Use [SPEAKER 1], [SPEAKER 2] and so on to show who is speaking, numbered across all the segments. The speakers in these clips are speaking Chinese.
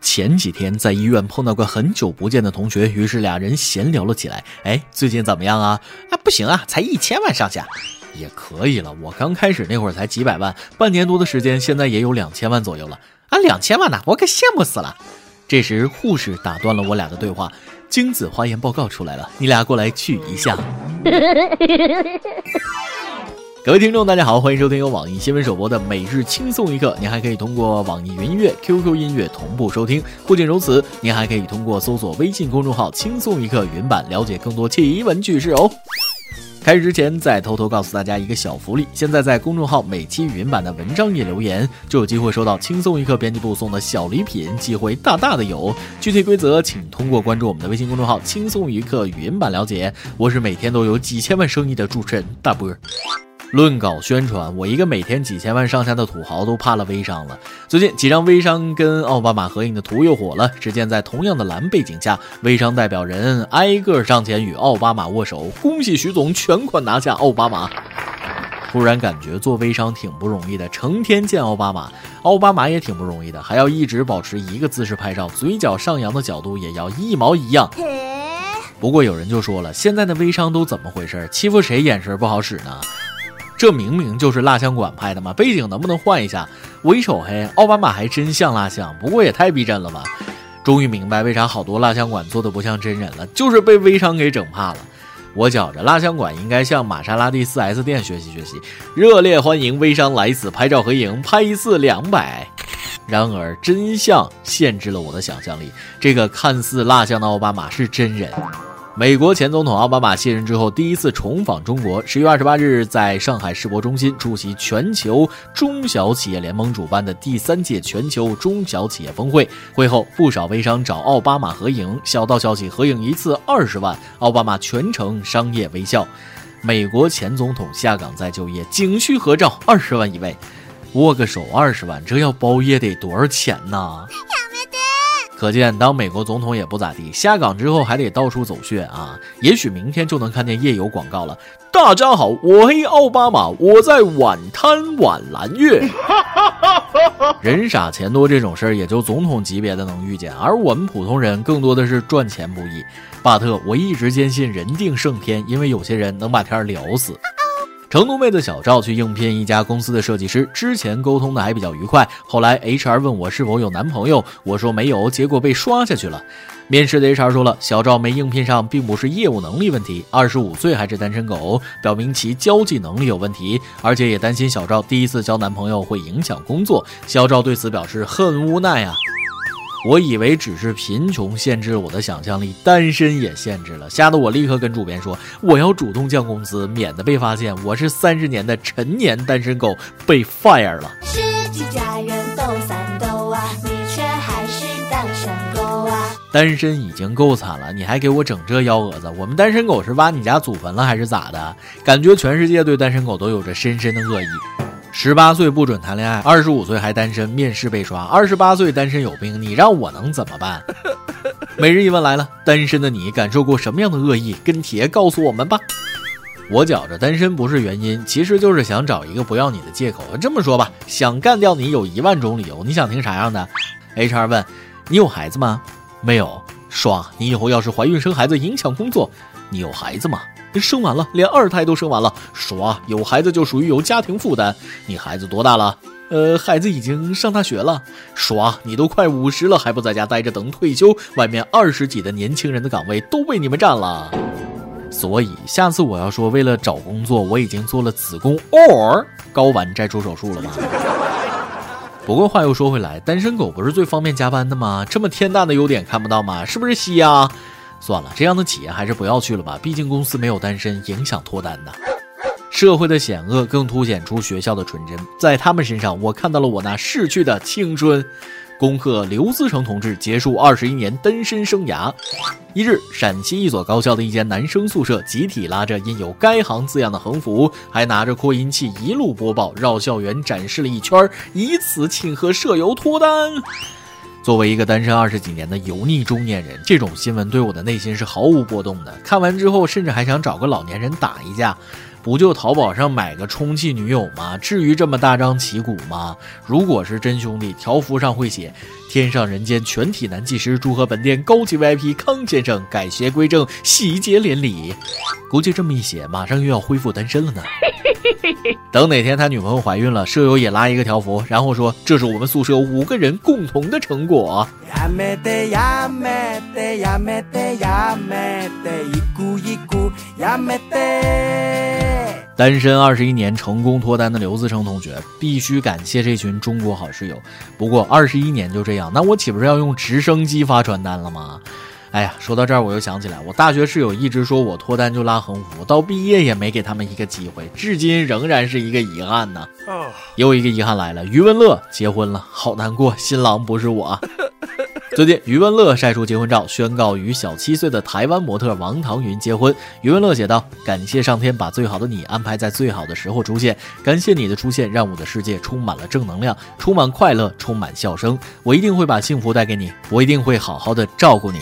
[SPEAKER 1] 前几天在医院碰到个很久不见的同学，于是俩人闲聊了起来。哎，最近怎么样啊？
[SPEAKER 2] 啊，不行啊，才一千万上下，
[SPEAKER 1] 也可以了。我刚开始那会儿才几百万，半年多的时间，现在也有两千万左右了。
[SPEAKER 2] 啊，两千万呢，我可羡慕死了。
[SPEAKER 1] 这时护士打断了我俩的对话，精子化验报告出来了，你俩过来取一下。各位听众，大家好，欢迎收听由网易新闻首播的每日轻松一刻。您还可以通过网易云音乐、QQ 音乐同步收听。不仅如此，您还可以通过搜索微信公众号“轻松一刻”云版了解更多奇闻趣事哦。开始之前，再偷偷告诉大家一个小福利：现在在公众号每期云版的文章页留言，就有机会收到轻松一刻编辑部送的小礼品，机会大大的有。具体规则请通过关注我们的微信公众号“轻松一刻”云版了解。我是每天都有几千万生意的主持人大波。论搞宣传，我一个每天几千万上下的土豪都怕了微商了。最近几张微商跟奥巴马合影的图又火了。只见在同样的蓝背景下，微商代表人挨个上前与奥巴马握手，恭喜徐总全款拿下奥巴马。突然感觉做微商挺不容易的，成天见奥巴马，奥巴马也挺不容易的，还要一直保持一个姿势拍照，嘴角上扬的角度也要一毛一样。不过有人就说了，现在的微商都怎么回事？欺负谁眼神不好使呢？这明明就是蜡像馆拍的嘛，背景能不能换一下？我一瞅，嘿，奥巴马还真像蜡像，不过也太逼真了吧！终于明白为啥好多蜡像馆做的不像真人了，就是被微商给整怕了。我觉着蜡像馆应该向玛莎拉蒂 4S 店学习学习，热烈欢迎微商来此拍照合影，拍一次两百。然而真相限制了我的想象力，这个看似蜡像的奥巴马是真人。美国前总统奥巴马卸任之后第一次重访中国，十月二十八日在上海世博中心出席全球中小企业联盟主办的第三届全球中小企业峰会。会后，不少微商找奥巴马合影，小道消息合影一次二十万，奥巴马全程商业微笑。美国前总统下岗再就业，景区合照二十万一位，握个手二十万，这要包夜得多少钱呢？可见，当美国总统也不咋地，下岗之后还得到处走穴啊！也许明天就能看见夜游广告了。大家好，我黑奥巴马，我在晚滩晚蓝月。人傻钱多这种事儿，也就总统级别的能遇见，而我们普通人更多的是赚钱不易。巴特，我一直坚信人定胜天，因为有些人能把天聊死。成都妹子小赵去应聘一家公司的设计师，之前沟通的还比较愉快。后来 HR 问我是否有男朋友，我说没有，结果被刷下去了。面试的 HR 说了，小赵没应聘上，并不是业务能力问题，二十五岁还是单身狗，表明其交际能力有问题，而且也担心小赵第一次交男朋友会影响工作。小赵对此表示很无奈啊。我以为只是贫穷限制了我的想象力，单身也限制了，吓得我立刻跟主编说，我要主动降工资，免得被发现我是三十年的陈年单身狗被 fire 了。十几家人斗三斗啊，你却还是单身狗啊！单身已经够惨了，你还给我整这幺蛾子，我们单身狗是挖你家祖坟了还是咋的？感觉全世界对单身狗都有着深深的恶意。十八岁不准谈恋爱，二十五岁还单身，面试被刷。二十八岁单身有病，你让我能怎么办？每日一问来了，单身的你感受过什么样的恶意？跟帖告诉我们吧。我觉着单身不是原因，其实就是想找一个不要你的借口。这么说吧，想干掉你有一万种理由，你想听啥样的？HR 问，你有孩子吗？没有。爽，你以后要是怀孕生孩子影响工作，你有孩子吗？生完了，连二胎都生完了。耍有孩子就属于有家庭负担。你孩子多大了？呃，孩子已经上大学了。耍你都快五十了，还不在家待着等退休？外面二十几的年轻人的岗位都被你们占了。所以下次我要说，为了找工作，我已经做了子宫 or 睾丸摘除手术了吗？不过话又说回来，单身狗不是最方便加班的吗？这么天大的优点看不到吗？是不是西呀？算了，这样的企业还是不要去了吧。毕竟公司没有单身，影响脱单的。社会的险恶更凸显出学校的纯真，在他们身上，我看到了我那逝去的青春。恭贺刘思成同志结束二十一年单身生涯。一日，陕西一所高校的一间男生宿舍集体拉着印有该行字样的横幅，还拿着扩音器一路播报，绕校园展示了一圈，以此庆贺舍友脱单。作为一个单身二十几年的油腻中年人，这种新闻对我的内心是毫无波动的。看完之后，甚至还想找个老年人打一架。不就淘宝上买个充气女友吗？至于这么大张旗鼓吗？如果是真兄弟，条幅上会写“天上人间全体男技师祝贺本店高级 VIP 康先生改邪归正，喜结连理”。估计这么一写，马上又要恢复单身了呢。等哪天他女朋友怀孕了，舍友也拉一个条幅，然后说这是我们宿舍五个人共同的成果。单身二十一年成功脱单的刘自成同学，必须感谢这群中国好室友。不过二十一年就这样，那我岂不是要用直升机发传单了吗？哎呀，说到这儿，我又想起来，我大学室友一直说我脱单就拉横幅，到毕业也没给他们一个机会，至今仍然是一个遗憾呢。又一个遗憾来了，余文乐结婚了，好难过，新郎不是我。最近，余文乐晒出结婚照，宣告与小七岁的台湾模特王唐云结婚。余文乐写道：“感谢上天把最好的你安排在最好的时候出现，感谢你的出现，让我的世界充满了正能量，充满快乐，充满笑声。我一定会把幸福带给你，我一定会好好的照顾你。”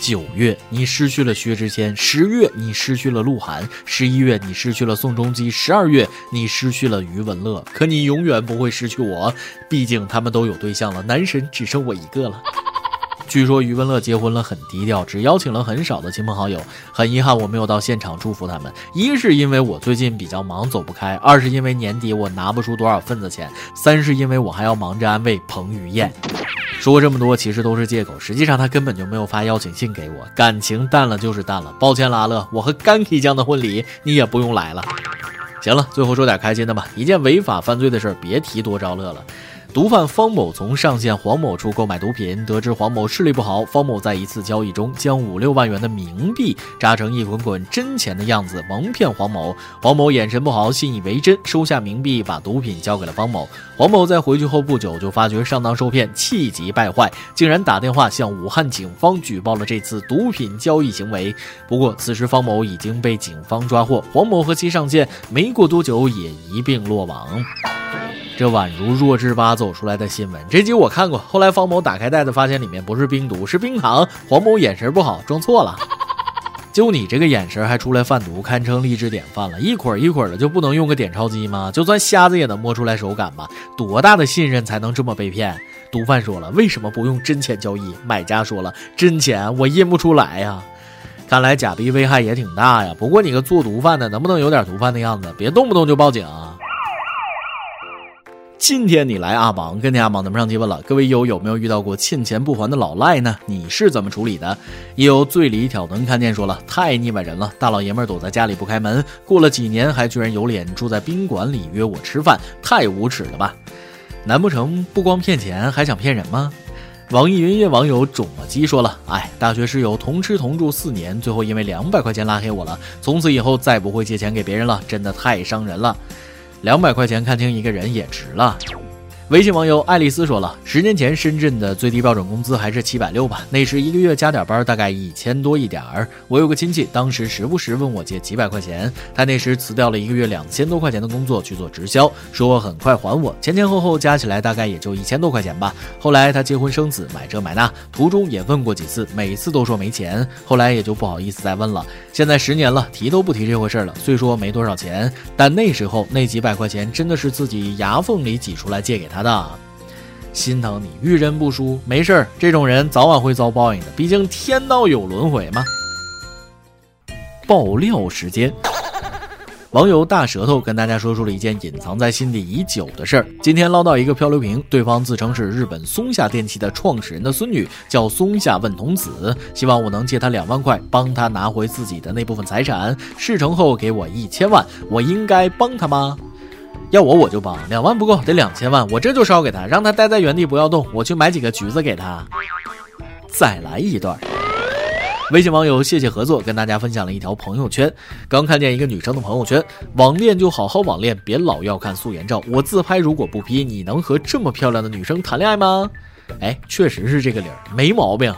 [SPEAKER 1] 九月，你失去了薛之谦；十月，你失去了鹿晗；十一月，你失去了宋仲基；十二月，你失去了余文乐。可你永远不会失去我，毕竟他们都有对象了，男神只剩我一个了。据说余文乐结婚了很低调，只邀请了很少的亲朋好友。很遗憾我没有到现场祝福他们，一是因为我最近比较忙走不开，二是因为年底我拿不出多少份子钱，三是因为我还要忙着安慰彭于晏。说这么多其实都是借口，实际上他根本就没有发邀请信给我。感情淡了就是淡了，抱歉了阿乐，我和甘 K 酱的婚礼你也不用来了。行了，最后说点开心的吧，一件违法犯罪的事儿，别提多招乐了。毒贩方某从上线黄某处购买毒品，得知黄某视力不好，方某在一次交易中将五六万元的冥币扎成一捆捆真钱的样子蒙骗黄某。黄某眼神不好，信以为真，收下冥币，把毒品交给了方某。黄某在回去后不久就发觉上当受骗，气急败坏，竟然打电话向武汉警方举报了这次毒品交易行为。不过此时方某已经被警方抓获，黄某和其上线没过多久也一并落网。这宛如弱智吧走出来的新闻，这集我看过。后来方某打开袋子，发现里面不是冰毒，是冰糖。黄某眼神不好，装错了。就你这个眼神还出来贩毒，堪称励志典范了。一捆一捆的就不能用个点钞机吗？就算瞎子也能摸出来手感吧？多大的信任才能这么被骗？毒贩说了，为什么不用真钱交易？买家说了，真钱我印不出来呀。看来假币危害也挺大呀。不过你个做毒贩的，能不能有点毒贩的样子？别动不动就报警。今天你来阿榜，跟天阿榜咱们上提问了，各位友有没有遇到过欠钱不还的老赖呢？你是怎么处理的？也有醉里挑灯看见说了，太腻歪人了，大老爷们躲在家里不开门，过了几年还居然有脸住在宾馆里约我吃饭，太无耻了吧？难不成不光骗钱还想骗人吗？网易云音乐网友肿了鸡说了，哎，大学室友同吃同住四年，最后因为两百块钱拉黑我了，从此以后再不会借钱给别人了，真的太伤人了。两百块钱看清一个人也值了。微信网友爱丽丝说了，十年前深圳的最低标准工资还是七百六吧，那时一个月加点班大概一千多一点儿。我有个亲戚，当时时不时问我借几百块钱，他那时辞掉了一个月两千多块钱的工作去做直销，说很快还我，前前后后加起来大概也就一千多块钱吧。后来他结婚生子，买这买那，途中也问过几次，每次都说没钱，后来也就不好意思再问了。现在十年了，提都不提这回事了。虽说没多少钱，但那时候那几百块钱真的是自己牙缝里挤出来借给他。他的心疼你，遇人不淑，没事儿，这种人早晚会遭报应的，毕竟天道有轮回嘛。爆料时间。网友大舌头跟大家说出了一件隐藏在心底已久的事儿。今天捞到一个漂流瓶，对方自称是日本松下电器的创始人的孙女，叫松下问童子，希望我能借他两万块，帮他拿回自己的那部分财产。事成后给我一千万，我应该帮他吗？要我我就帮，两万不够，得两千万，我这就烧给他，让他待在原地不要动，我去买几个橘子给他。再来一段。微信网友谢谢合作跟大家分享了一条朋友圈，刚看见一个女生的朋友圈，网恋就好好网恋，别老要看素颜照。我自拍如果不 P，你能和这么漂亮的女生谈恋爱吗？哎，确实是这个理儿，没毛病。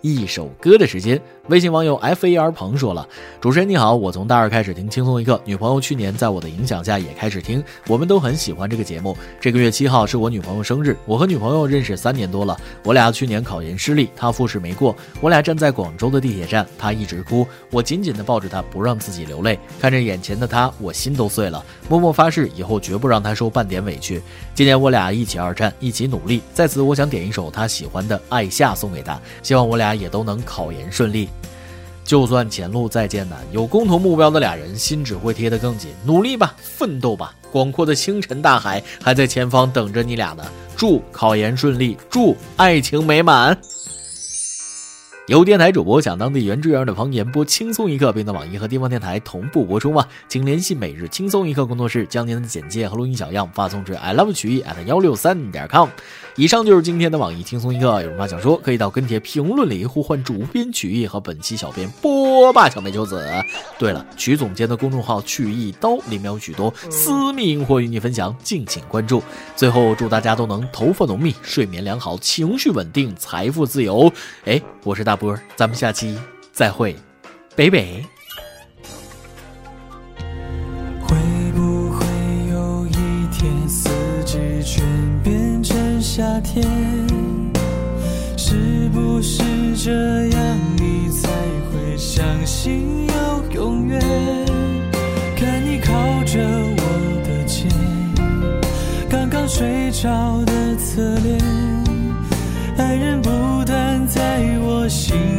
[SPEAKER 1] 一首歌的时间，微信网友 F A R 鹏说了：“主持人你好，我从大二开始听轻松一刻，女朋友去年在我的影响下也开始听，我们都很喜欢这个节目。这个月七号是我女朋友生日，我和女朋友认识三年多了，我俩去年考研失利，她复试没过，我俩站在广州的地铁站，她一直哭，我紧紧地抱着她，不让自己流泪。看着眼前的她，我心都碎了，默默发誓以后绝不让她受半点委屈。今年我俩一起二战，一起努力，在此我想点一首她喜欢的《爱夏》送给她，希望我俩也都能考研顺利。”就算前路再艰难，有共同目标的俩人心只会贴得更紧。努力吧，奋斗吧，广阔的星辰大海还在前方等着你俩呢。祝考研顺利，祝爱情美满。有电台主播讲当地原汁原味的方言播轻松一刻，并在网易和地方电台同步播出吗？请联系每日轻松一刻工作室，将您的简介和录音小样发送至 i love 曲艺 at 幺六三点 com。以上就是今天的网易轻松一刻，有什么想说，可以到跟帖评论里呼唤主编曲艺和本期小编波霸小美秋子。对了，曲总监的公众号曲艺刀里面有许多私密硬货与你分享，敬请关注。最后祝大家都能头发浓密，睡眠良好，情绪稳定，财富自由。哎，我是大。波，咱们下期再会，北北。
[SPEAKER 3] 情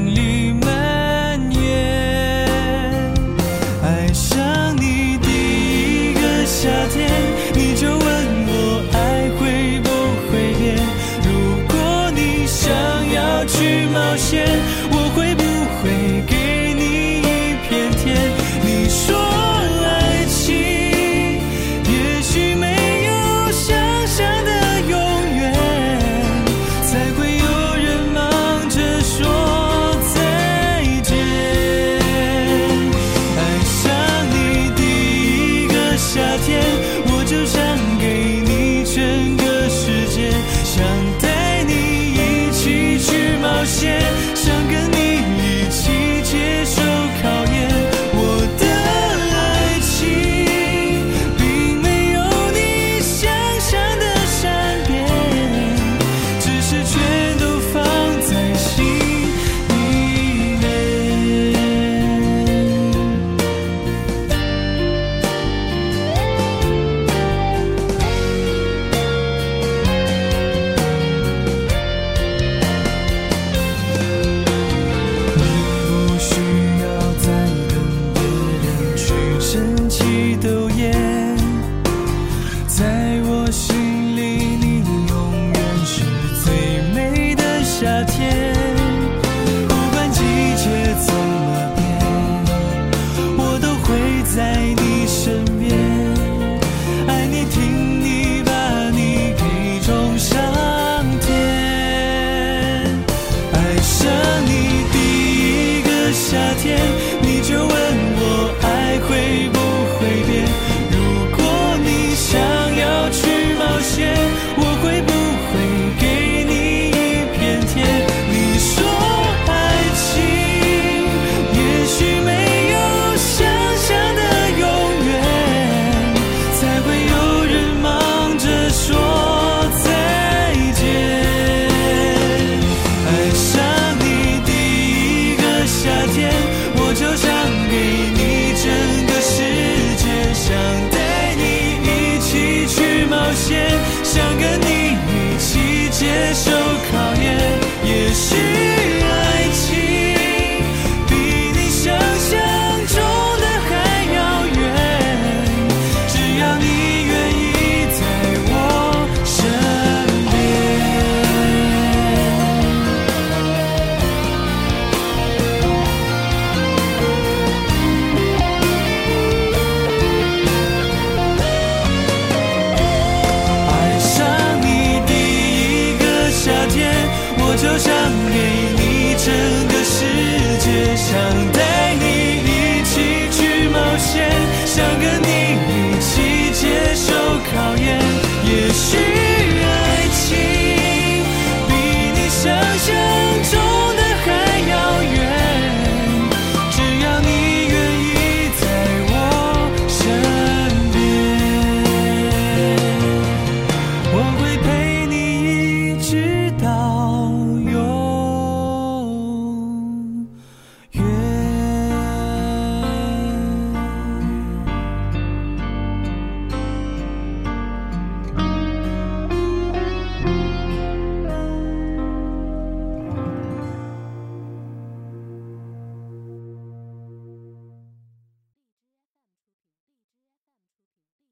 [SPEAKER 3] 想念。